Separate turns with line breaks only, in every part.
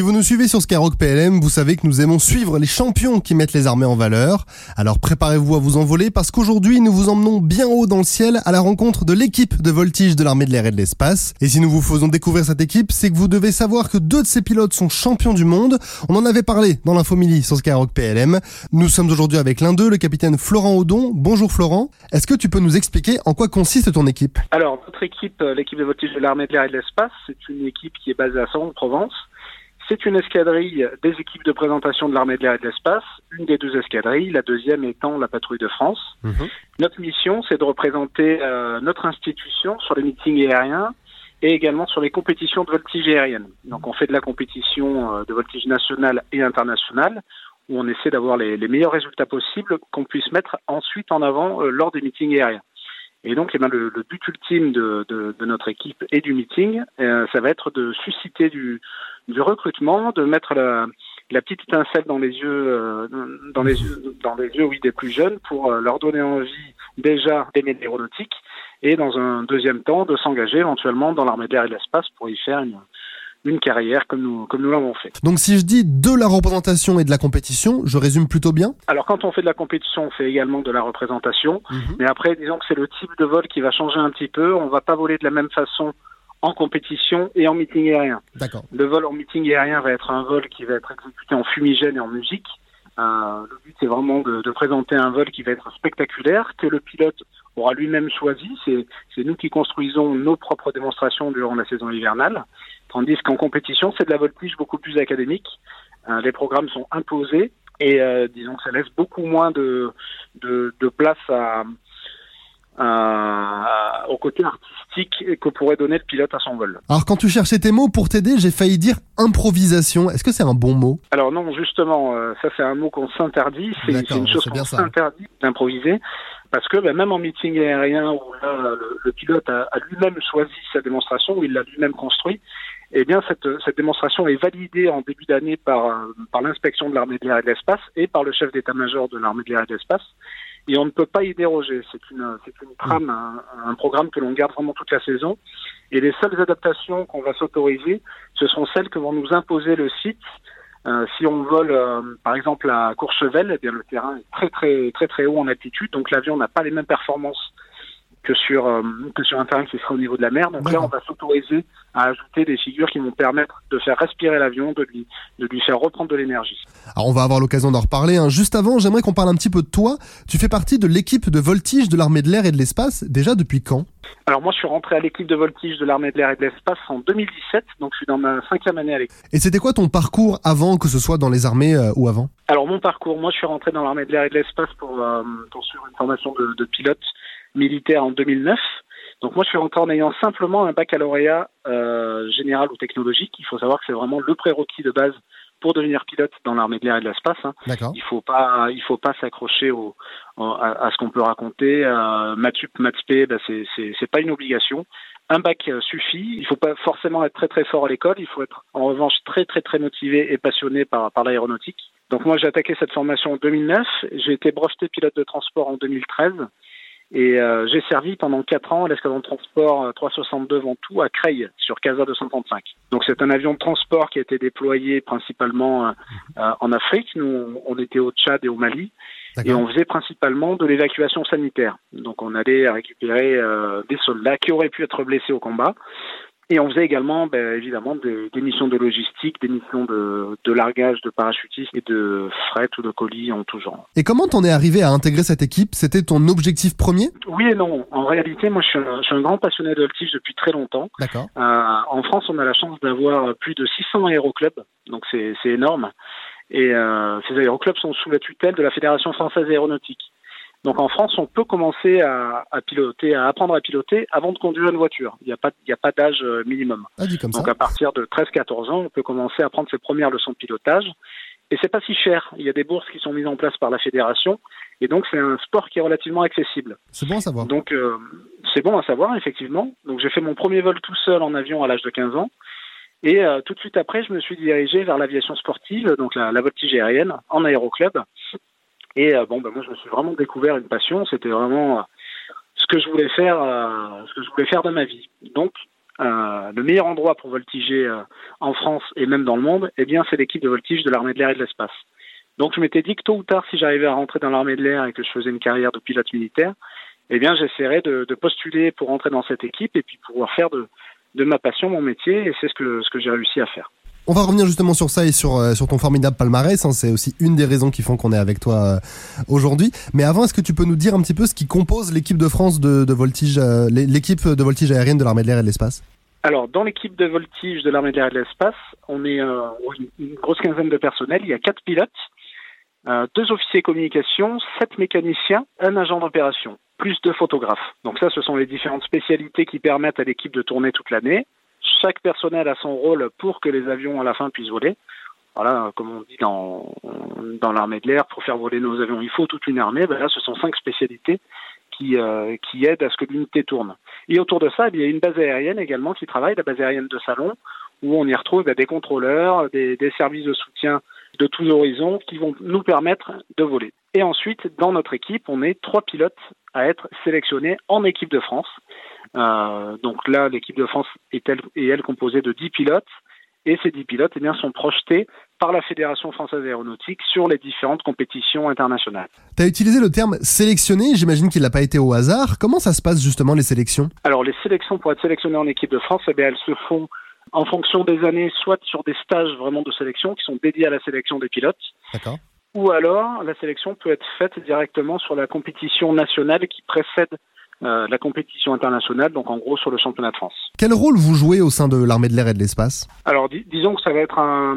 Si vous nous suivez sur Skyrock PLM, vous savez que nous aimons suivre les champions qui mettent les armées en valeur. Alors préparez-vous à vous envoler parce qu'aujourd'hui nous vous emmenons bien haut dans le ciel à la rencontre de l'équipe de voltige de l'armée de l'air et de l'espace. Et si nous vous faisons découvrir cette équipe, c'est que vous devez savoir que deux de ces pilotes sont champions du monde. On en avait parlé dans l'infomili sur Skyrock PLM. Nous sommes aujourd'hui avec l'un d'eux, le capitaine Florent Audon. Bonjour Florent. Est-ce que tu peux nous expliquer en quoi consiste ton équipe?
Alors notre équipe, euh, l'équipe de voltige de l'armée de l'air et de l'espace, c'est une équipe qui est basée à Saint-Provence c'est une escadrille des équipes de présentation de l'armée de l'air et de l'espace, une des deux escadrilles, la deuxième étant la patrouille de France. Mhm. Notre mission, c'est de représenter euh, notre institution sur les meetings aériens et également sur les compétitions de voltige aérienne. Donc on fait de la compétition euh, de voltige nationale et internationale où on essaie d'avoir les, meilleurs résultats possibles qu'on puisse mettre ensuite en avant euh, lors des meetings aériens. Et donc, eh ben, le, but ultime de, notre équipe et du meeting, ça va être de susciter du, du recrutement, de mettre la, petite étincelle dans les yeux, euh, dans les yeux, dans les yeux, oui, des plus jeunes, pour euh, leur donner envie déjà d'aimer l'aéronautique, et dans un deuxième temps de s'engager éventuellement dans l'armée de l'air et de l'espace pour y faire une, une carrière comme nous comme nous l'avons fait.
Donc si je dis de la représentation et de la compétition, je résume plutôt bien?
Alors quand on fait de la compétition, on fait également de la représentation, mhm. mais après disons que c'est le type de vol qui va changer un petit peu, on va pas voler de la même façon en compétition et en meeting aérien.
D'accord.
Le vol en meeting aérien va être un vol qui va être exécuté en fumigène et en musique. Euh, le but c'est vraiment de, de, présenter un vol qui va être spectaculaire, que le pilote aura lui-même choisi. C'est, nous qui construisons nos propres démonstrations durant la saison hivernale. Tandis qu'en compétition, c'est de la voltige beaucoup plus académique. Euh, les programmes sont imposés et euh, disons que ça laisse beaucoup moins de, de, de place à, au côté artistique que pourrait donner le pilote à son vol.
Alors quand tu cherchais tes mots pour t'aider, j'ai failli dire improvisation. Est-ce que c'est un bon mot?
Alors non, justement, euh, ça c'est un mot qu'on s'interdit. C'est une chose qu'on s'interdit d'improviser. Parce que ben, même en meeting aérien où là, le, pilote a, lui-même choisi sa démonstration, où il l'a lui-même construit, eh bien cette, cette démonstration est validée en début d'année par, par l'inspection de l'armée de l'air et de l'espace et par le chef d'état-major de l'armée de l'air et de l'espace et on ne peut pas y déroger. C'est une, c'est une trame, un, programme que l'on garde vraiment toute la saison. Et les seules adaptations qu'on va s'autoriser, ce sont celles que vont nous imposer le site. Euh, si on vole, euh, par exemple, à Courchevel, eh bien le terrain est très très très très haut en altitude, donc l'avion n'a pas les mêmes performances que sur euh, que sur un terrain qui sera au niveau de la mer. Donc là, on va s'autoriser à ajouter des figures qui vont permettre de faire respirer l'avion, de lui de lui faire reprendre de l'énergie.
Alors on va avoir l'occasion d'en reparler. Hein. Juste avant, j'aimerais qu'on parle un petit peu de toi. Tu fais partie de l'équipe de voltige de l'armée de l'air et de l'espace. Déjà depuis quand?
Alors moi, je suis rentré à l'équipe de voltige de l'armée de l'air et de l'espace en 2017, donc je suis dans ma cinquième année à l'équipe.
Et c'était quoi ton parcours avant, que ce soit dans les armées euh, ou avant?
Alors mon parcours, moi je suis rentré dans l'armée de l'air et de l'espace pour euh, poursuivre une formation de, de pilote militaire en 2009. Donc moi, je suis rentré en ayant simplement un baccalauréat euh, général ou technologique. Il faut savoir que c'est vraiment le prérequis de base pour devenir pilote dans l'armée de l'air et de l'espace. Hein. Il faut pas, il faut pas s'accrocher au, à, ce qu'on peut raconter. Euh, Mathup, Matspé, ben c'est, c'est, c'est pas une obligation. Un bac euh, suffit. Il faut pas forcément être très très fort à l'école. Il faut être en revanche très très très motivé et passionné par, par l'aéronautique. Donc moi, j'ai attaqué cette formation en 2009. J'ai été breveté pilote de transport en 2013. Et euh, j'ai servi pendant quatre ans à l'escadron de transport 362 euh, Ventoux à Creil sur Casa 235. Donc c'est un avion de transport qui a été déployé principalement euh, en Afrique. Nous, on était au Tchad et au Mali. Et on faisait principalement de l'évacuation sanitaire. Donc on allait récupérer des soldats qui auraient pu être blessés au combat et on faisait également, ben, évidemment, des, missions de logistique, des missions de, de, largage, de parachutisme et de fret ou de colis en tout genre.
Et comment t'en es arrivé à intégrer cette équipe? C'était ton objectif premier?
Oui et non. En réalité, moi, je suis un, je suis un grand passionné de voltige depuis très longtemps.
D'accord.
Euh, en France, on a la chance d'avoir plus de 600 aéroclubs, donc c'est énorme. Et euh, ces aéroclubs sont sous la tutelle de la Fédération française aéronautique. Donc en France, on peut commencer à, à, piloter, à apprendre à piloter avant de conduire une voiture. Il n'y a pas, il y a pas d'âge euh, minimum.
Ah, comme
Donc à partir de 13-14 ans, on peut commencer à prendre ses premières leçons de pilotage. Et c'est pas si cher. Il y a des bourses qui sont mises en place par la fédération, et donc c'est un sport qui est relativement accessible.
C'est bon à savoir.
Donc euh, c'est bon à savoir effectivement. Donc j'ai fait mon premier vol tout seul en avion à l'âge de 15 ans. Et euh, tout de suite après, je me suis dirigé vers l'aviation sportive, donc la, la voltige aérienne, en aéroclub. Et euh, bon, ben moi, je me suis vraiment découvert une passion. C'était vraiment euh, ce que je voulais faire, euh, ce que je voulais faire de ma vie. Donc, le meilleur endroit pour voltiger en France et même dans le monde, eh bien, c'est l'équipe de voltige de l'armée de l'air et de l'espace. Donc, je m'étais dit que tôt ou tard, si j'arrivais à rentrer dans l'armée de l'air et que je faisais une carrière de pilote militaire, eh bien, j'essaierais de, de, postuler pour rentrer dans cette équipe et puis pouvoir faire de, de ma passion mon métier. Et c'est ce que, ce que j'ai réussi à faire.
On va revenir justement sur ça et sur, euh, ton formidable palmarès. Hein. C'est aussi une des raisons qui font qu'on est avec toi euh, aujourd'hui. Mais avant, est-ce que tu peux nous dire un petit peu ce qui compose l'équipe de France de, voltige, euh, l'équipe de voltige aérienne de l'armée de l'air et de l'espace?
Alors, dans l'équipe de voltige de l'armée de l'air et de l'espace, on est une grosse quinzaine de personnel. Il y a quatre pilotes, deux officiers communication, sept mécaniciens, un agent d'opération, plus deux photographes. Donc ça, ce sont les différentes spécialités qui permettent à l'équipe de tourner toute l'année. Chaque personnel a son rôle pour que les avions à la fin puissent voler. Voilà, comme on dit dans, l'armée de l'air, pour faire voler nos avions, il faut toute une armée. Ben là, ce sont cinq spécialités qui, euh, qui aident à ce que l'unité tourne. Et autour de ça, il y a une base aérienne également qui travaille, la base aérienne de Salon, où on y retrouve des contrôleurs, des services de soutien de tous horizons qui vont nous permettre de voler. Et ensuite, dans notre équipe, on est trois pilotes à être sélectionnés en équipe de France. Euh, donc là, l'équipe de France est elle, est elle composée de 10 pilotes et ces 10 pilotes eh bien, sont projetés par la Fédération française aéronautique sur les différentes compétitions internationales.
Tu as utilisé le terme sélectionné, j'imagine qu'il n'a pas été au hasard. Comment ça se passe justement les sélections?
Alors les sélections pour être sélectionné en équipe de France, eh bien, elles se font en fonction des années, soit sur des stages vraiment de sélection qui sont dédiés à la sélection des pilotes.
D'accord.
Ou alors la sélection peut être faite directement sur la compétition nationale qui précède euh, la compétition internationale, donc en gros sur le championnat de France.
Quel rôle vous jouez au sein de l'armée de l'air et de l'espace?
Alors dis disons que ça va être un,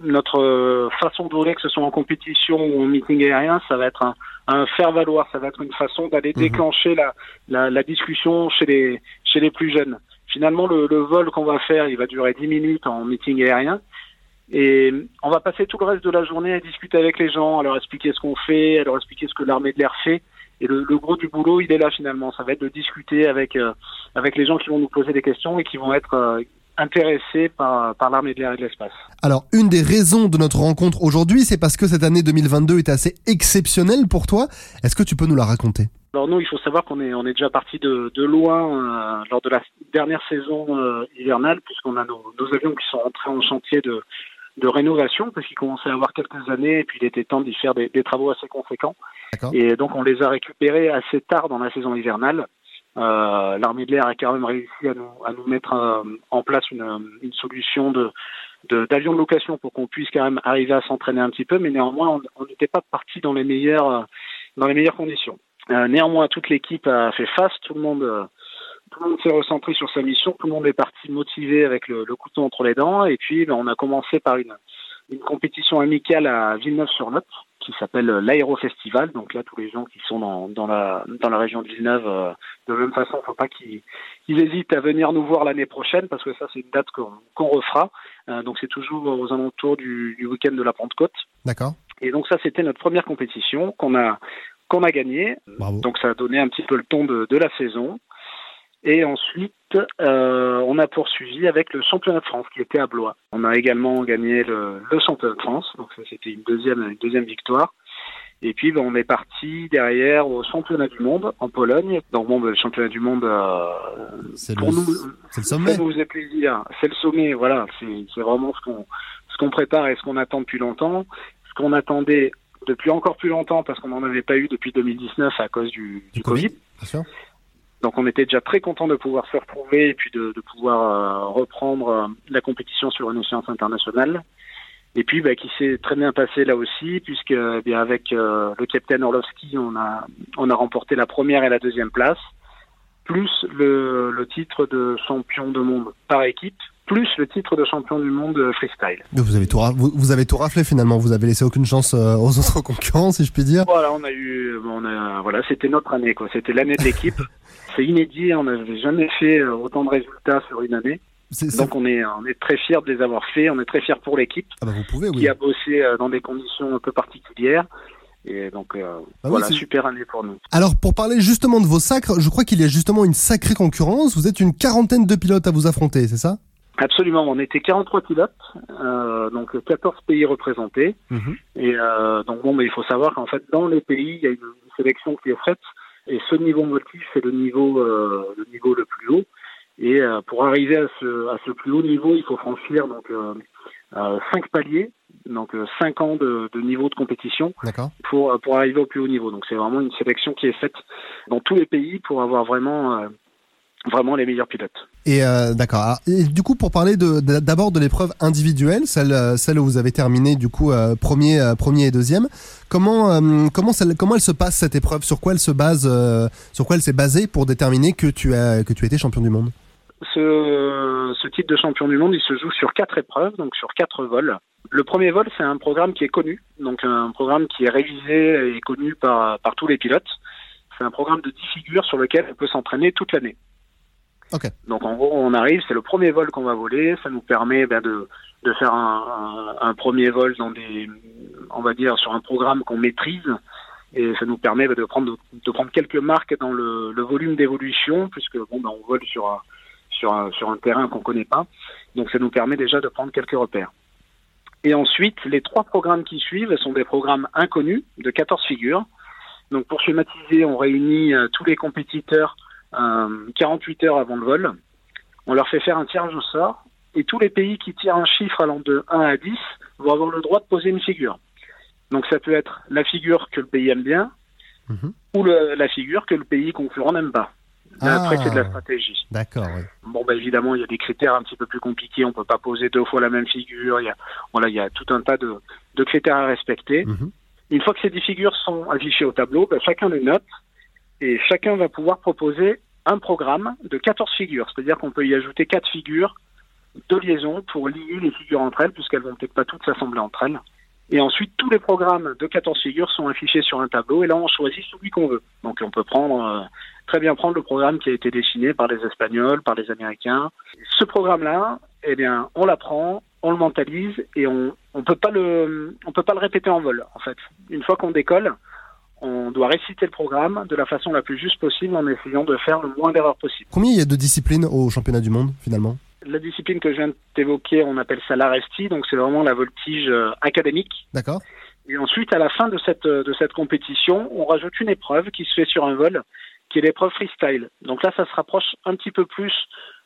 notre façon de voler, que ce soit en compétition ou en meeting aérien, ça va être un, un faire valoir, ça va être une façon d'aller mmh. déclencher la, la, la, discussion chez les chez les plus jeunes. Finalement, le, le vol qu'on va faire, il va durer 10 minutes en meeting aérien. Et on va passer tout le reste de la journée à discuter avec les gens, à leur expliquer ce qu'on fait, à leur expliquer ce que l'armée de l'air fait. Et le, le, gros du boulot, il est là finalement. Ça va être de discuter avec euh, avec les gens qui vont nous poser des questions et qui vont être euh, intéressés par, par l'armée de l'air et de l'espace.
Alors, une des raisons de notre rencontre aujourd'hui, c'est parce que cette année 2022 est assez exceptionnelle pour toi. Est-ce que tu peux nous la raconter?
Alors nous, il faut savoir qu'on est on est déjà parti de, de loin euh, lors de la dernière saison euh, hivernale, puisqu'on a nos, nos, avions qui sont entrés en chantier de, de rénovation, parce qu'ils commençaient à avoir quelques années, et puis il était temps d'y faire des, des, travaux assez conséquents. Et donc on les a récupérés assez tard dans la saison hivernale. Euh, L'armée de l'air a quand même réussi à nous, à nous mettre euh, en place une, une solution de d'avions de, de, location pour qu'on puisse quand même arriver à s'entraîner un petit peu, mais néanmoins on n'était pas parti dans les meilleures dans les meilleures conditions. Euh, néanmoins, toute l'équipe a fait face, tout le monde, euh, tout le monde s'est recentré sur sa mission, tout le monde est parti motivé avec le, le couteau entre les dents, et puis ben, on a commencé par une, une compétition amicale à Villeneuve-sur-Lot qui s'appelle l'Aérofestival. Donc là, tous les gens qui sont dans, dans, la, dans la région de Villeneuve, euh, de même façon, il ne faut pas qu'ils qu hésitent à venir nous voir l'année prochaine parce que ça, c'est une date qu'on qu refera. Euh, donc c'est toujours aux alentours du, du week-end de la Pentecôte.
D'accord.
Et donc ça, c'était notre première compétition qu'on a qu'on a gagné. Donc ça a donné un petit peu le ton de, de la saison. Et ensuite, euh, on a poursuivi avec le championnat de France qui était à Blois. On a également gagné le, le championnat de France, donc ça c'était une deuxième, une deuxième victoire. Et puis ben, on est parti derrière au championnat du monde en Pologne. Donc bon, ben, le championnat du monde, euh,
pour le, nous,
c'est
le sommet.
Ça nous faisait plaisir. C'est le sommet, voilà. C'est vraiment ce qu'on ce qu'on prépare et ce qu'on attend depuis longtemps. Ce qu'on attendait depuis encore plus longtemps parce qu'on n'en avait pas eu depuis 2019 à cause du, du, du Covid.
COVID. Bien sûr.
Donc on était déjà très content de pouvoir se retrouver et puis de, de pouvoir euh, reprendre euh, la compétition sur une échéance internationale. Et puis bah, qui s'est très bien passé là aussi, puisque eh bien avec euh, le capitaine Orlovski, on a on a remporté la première et la deuxième place, plus le, le titre de champion de monde par équipe, plus le titre de champion du monde freestyle.
Vous avez tout, vous, vous, avez tout raflé finalement. Vous avez laissé aucune chance euh, aux autres concurrents, si je puis dire.
Voilà, on a eu, on a, voilà, c'était notre année, quoi. C'était l'année de l'équipe. C'est inédit. On n'avait jamais fait euh, autant de résultats sur une année. Donc on est, on est très fiers de les avoir fait. On est très fiers pour l'équipe
ah bah vous pouvez, oui.
qui a bossé euh, dans des conditions un peu particulières. Et donc euh, ah voilà, oui, super année pour nous.
Alors pour parler justement de vos sacres, je crois qu'il y a justement une sacrée concurrence. Vous êtes une quarantaine de pilotes à vous affronter, c'est ça?
Absolument, on était 43 pilotes, euh, donc 14 pays représentés.
Mhm.
Mmh. Et euh, donc bon, mais il faut savoir qu'en fait dans les pays, il y a une, sélection qui est faite, et ce niveau motif c'est le niveau euh, le niveau le plus haut. Et pour arriver à ce, à ce plus haut niveau, il faut franchir donc cinq paliers, donc cinq ans de, de, niveau de compétition pour pour arriver au plus haut niveau. Donc c'est vraiment une sélection qui est faite dans tous les pays pour avoir vraiment vraiment les meilleurs pilotes.
Et euh, d'accord. Et du coup, pour parler de d'abord de, l'épreuve individuelle, celle euh, celle où vous avez terminé du coup euh, premier euh, premier et deuxième. Comment comment comment elle se passe cette épreuve? Sur quoi elle se base Sur quoi elle s'est basée pour déterminer que tu as que tu étais champion du monde?
Ce, ce titre de champion du monde, il se joue sur quatre épreuves, donc sur quatre vols. Le premier vol, c'est un programme qui est connu, donc un programme qui est révisé et connu par par tous les pilotes. C'est un programme de 10 figures sur lequel on peut s'entraîner toute l'année. Donc en gros, on arrive, c'est le premier vol qu'on va voler, ça nous permet ben, de, de faire un, premier vol dans des, on va dire, sur un programme qu'on maîtrise, et ça nous permet ben, de prendre de prendre quelques marques dans le, volume d'évolution, puisque bon, ben, on vole sur un, sur un, sur un terrain qu'on connaît pas, donc ça nous permet déjà de prendre quelques repères. Et ensuite, les trois programmes qui suivent sont des programmes inconnus de 14 figures. Donc pour schématiser, on réunit euh, tous les compétiteurs 48 euh, heures avant le vol. On leur fait faire un tirage au sort et tous les pays qui tirent un chiffre allant de 1 à 10 vont avoir le droit de poser une figure. Donc ça peut être la figure que le pays aime bien mhm. ou la figure que le pays concurrent n'aime pas. après, c'est de la ah. stratégie.
D'accord.
Bon, bah, évidemment, il y a des critères un petit peu plus compliqués. On peut pas poser deux fois la même figure. Il y a, voilà, il y a tout un tas de, de critères à respecter. Mhm. Une fois que ces 10 figures sont affichées au tableau, bah, chacun les note et chacun va pouvoir proposer un programme de 14 figures, c'est-à-dire qu'on peut y ajouter 4 figures de liaison pour lier les figures entre elles, puisqu'elles vont peut-être pas toutes s'assembler entre elles. Et ensuite, tous les programmes de 14 figures sont affichés sur un tableau, et là, on choisit celui qu'on veut. Donc, on peut prendre euh, très bien prendre le programme qui a été dessiné par les Espagnols, par les Américains. Ce programme-là, eh bien, on l'apprend, on le mentalise, et on on peut pas le peut pas le répéter en vol. En fait, une fois qu'on décolle, on doit réciter le programme de la façon la plus juste possible en essayant de faire le moins d'erreurs possible.
Combien il y a de disciplines au championnat du monde finalement?
La discipline que je viens d'évoquer, on appelle ça l'aresti, donc c'est vraiment la voltige euh, académique.
D'accord.
Et ensuite, à la fin de cette, euh, de cette compétition, on rajoute une épreuve qui se fait sur un vol, qui est l'épreuve freestyle. Donc là, ça se rapproche un petit peu plus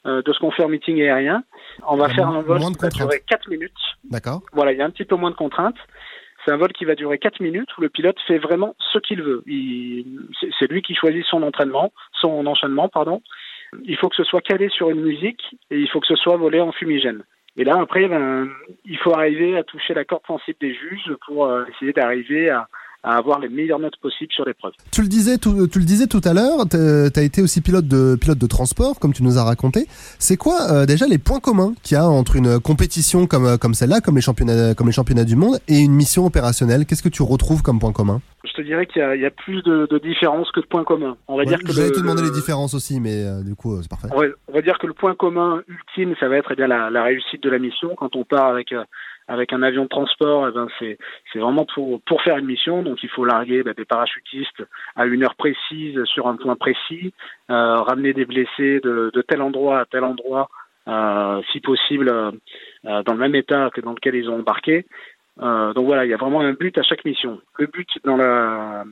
euh, de ce qu'on fait en meeting aérien. On va faire un vol qui va durer 4 minutes.
D'accord.
Voilà, il y a un petit peu moins de contraintes. C'est un vol qui va durer 4 minutes où le pilote fait vraiment ce qu'il veut. C'est lui qui choisit son entraînement, son enchaînement, pardon. Il faut que ce soit calé sur une musique et il faut que ce soit volé en fumigène. Et là, après, ben, il faut arriver à toucher la corde sensible des juges pour euh, essayer d'arriver à, à avoir les meilleures notes possibles sur l'épreuve.
Tu le disais tout, tu le disais tout à l'heure, tu as été aussi pilote de pilote de transport, comme tu nous as raconté. C'est quoi euh, déjà les points communs qu'il y a entre une compétition comme euh, comme celle-là, comme les championnats comme les championnats du monde, et une mission opérationnelle? Qu'est-ce que tu retrouves comme point commun?
Je te dirais qu'il y, y, a plus de, de, différences que de points communs. On va dire que
j'allais te demander les différences aussi, mais euh, du coup c'est parfait.
On va, on va, dire que le point commun ultime, ça va être eh bien la, la, réussite de la mission quand on part avec avec un avion de transport, eh ben c'est vraiment pour pour faire une mission. Donc il faut larguer ben, des parachutistes à une heure précise sur un point précis, euh, ramener des blessés de, de tel endroit à tel endroit, euh, si possible euh, dans le même état que dans lequel ils ont embarqué. Euh, donc voilà, il y a vraiment un but à chaque mission. Le but dans la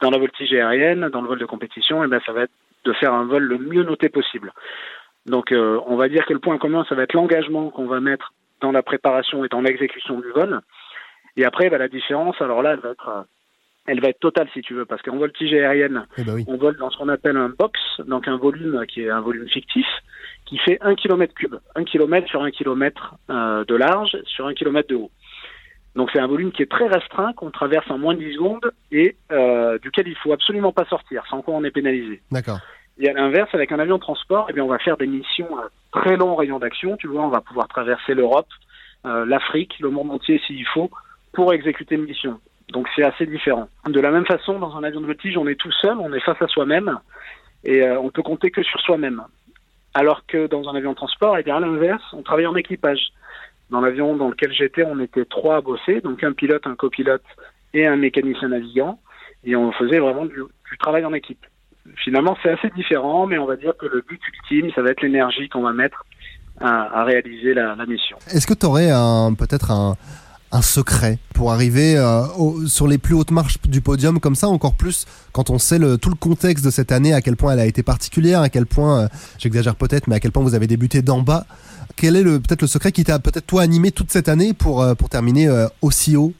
dans la voltige aérienne, dans le vol de compétition, eh ben ça va être de faire un vol le mieux noté possible. Donc euh, on va dire que le point commun, ça va être l'engagement qu'on va mettre dans la préparation et dans l'exécution du vol. Et après, bah, la différence, alors là, elle va être, euh, elle va être totale si tu veux, parce qu'en voltige aérienne,
eh ben
on vole dans ce qu'on appelle un box, donc un volume qui est un volume fictif, qui fait un kilomètre cube, un kilomètre sur un kilomètre euh, de large sur un kilomètre de haut. Donc c'est un volume qui est très restreint, qu'on traverse en moins de 10 secondes et euh, duquel il faut absolument pas sortir, sans quoi on est pénalisé.
D'accord.
Et à l'inverse, avec un avion de transport, eh bien, on va faire des missions à très long rayon d'action. Tu vois, on va pouvoir traverser l'Europe, euh, l'Afrique, le monde entier s'il faut, pour exécuter une mission. Donc c'est assez différent. De la même façon, dans un avion de voltige, on est tout seul, on est face à soi-même, et euh, on peut compter que sur soi-même. Alors que dans un avion de transport, eh bien à l'inverse, on travaille en équipage. Dans l'avion dans lequel j'étais, on était trois à bosser, donc un pilote, un copilote et un mécanicien navigant, et on faisait vraiment du travail en équipe finalement, c'est assez différent, mais on va dire que le but ultime, ça va être l'énergie qu'on va mettre à, réaliser la, mission.
Est-ce que tu aurais peut-être un, secret pour arriver euh, sur les plus hautes marches du podium comme ça, encore plus quand on sait tout le contexte de cette année, à quel point elle a été particulière, à quel point, euh, j'exagère peut-être, mais à quel point vous avez débuté d'en bas. Quel est peut-être le secret qui t'a peut-être toi animé toute cette année pour, pour terminer aussi haut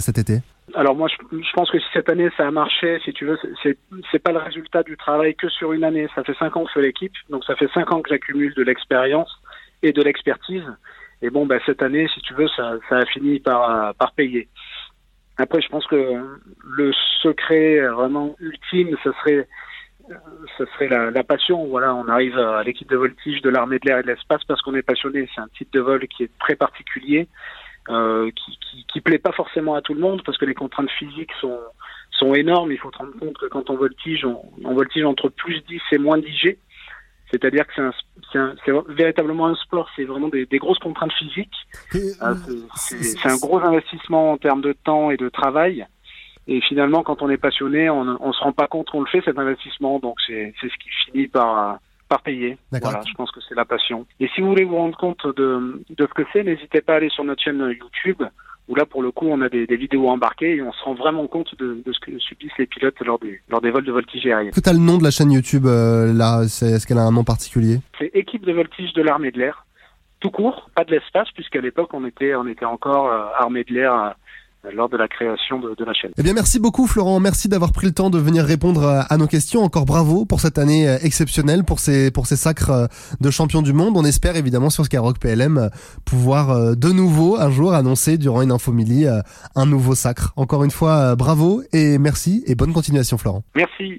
cet été?
Alors moi, je, pense que si cette année ça a marché, si tu veux, c'est c'est pas le résultat du travail que sur une année. Ça fait cinq ans que je fais l'équipe, donc ça fait cinq ans que j'accumule de l'expérience et de l'expertise. Et bon, bah, cette année, si tu veux, ça, ça a fini par par payer. Après, je pense que le secret vraiment ultime, ce serait ce serait la, la, passion. Voilà, on arrive à l'équipe de voltige de l'armée de l'air et de l'espace parce qu'on est passionné. C'est un type de vol qui est très particulier euh, qui, qui, qui, plaît pas forcément à tout le monde parce que les contraintes physiques sont sont énormes. Il faut se rendre compte que quand on voltige, on, on voltige entre plus 10 et moins 10 G. C'est-à-dire que c'est véritablement un sport, c'est vraiment des, des, grosses contraintes physiques. Euh, c'est un gros investissement en termes de temps et de travail. Et finalement, quand on est passionné, on, on se rend pas compte qu'on le fait cet investissement. Donc c'est ce qui finit par par payer. Voilà, je pense que c'est la passion. Et si vous voulez vous rendre compte de, de ce que c'est, n'hésitez pas à aller sur notre chaîne YouTube, où là, pour le coup, on a des, des, vidéos embarquées et on se rend vraiment compte de, de ce que subissent les pilotes lors des, lors des vols de voltige aérien.
Est-ce que tu as le nom de la chaîne YouTube euh, là? Est-ce qu'elle a un nom particulier?
C'est Équipe de voltige de l'armée de l'air. Tout court, pas de l'espace, puisqu'à l'époque, on était, on était encore euh, armée de l'air euh, lors de la création de, de, la chaîne.
Eh bien, merci beaucoup, Florent. Merci d'avoir pris le temps de venir répondre à, nos questions. Encore bravo pour cette année euh, exceptionnelle, pour ces, pour ces sacres euh, de champion du monde. On espère évidemment sur Skyrock PLM euh, pouvoir de nouveau un jour annoncer durant une infomilie un nouveau sacre. Encore une fois, bravo et merci et bonne continuation, Florent.
Merci.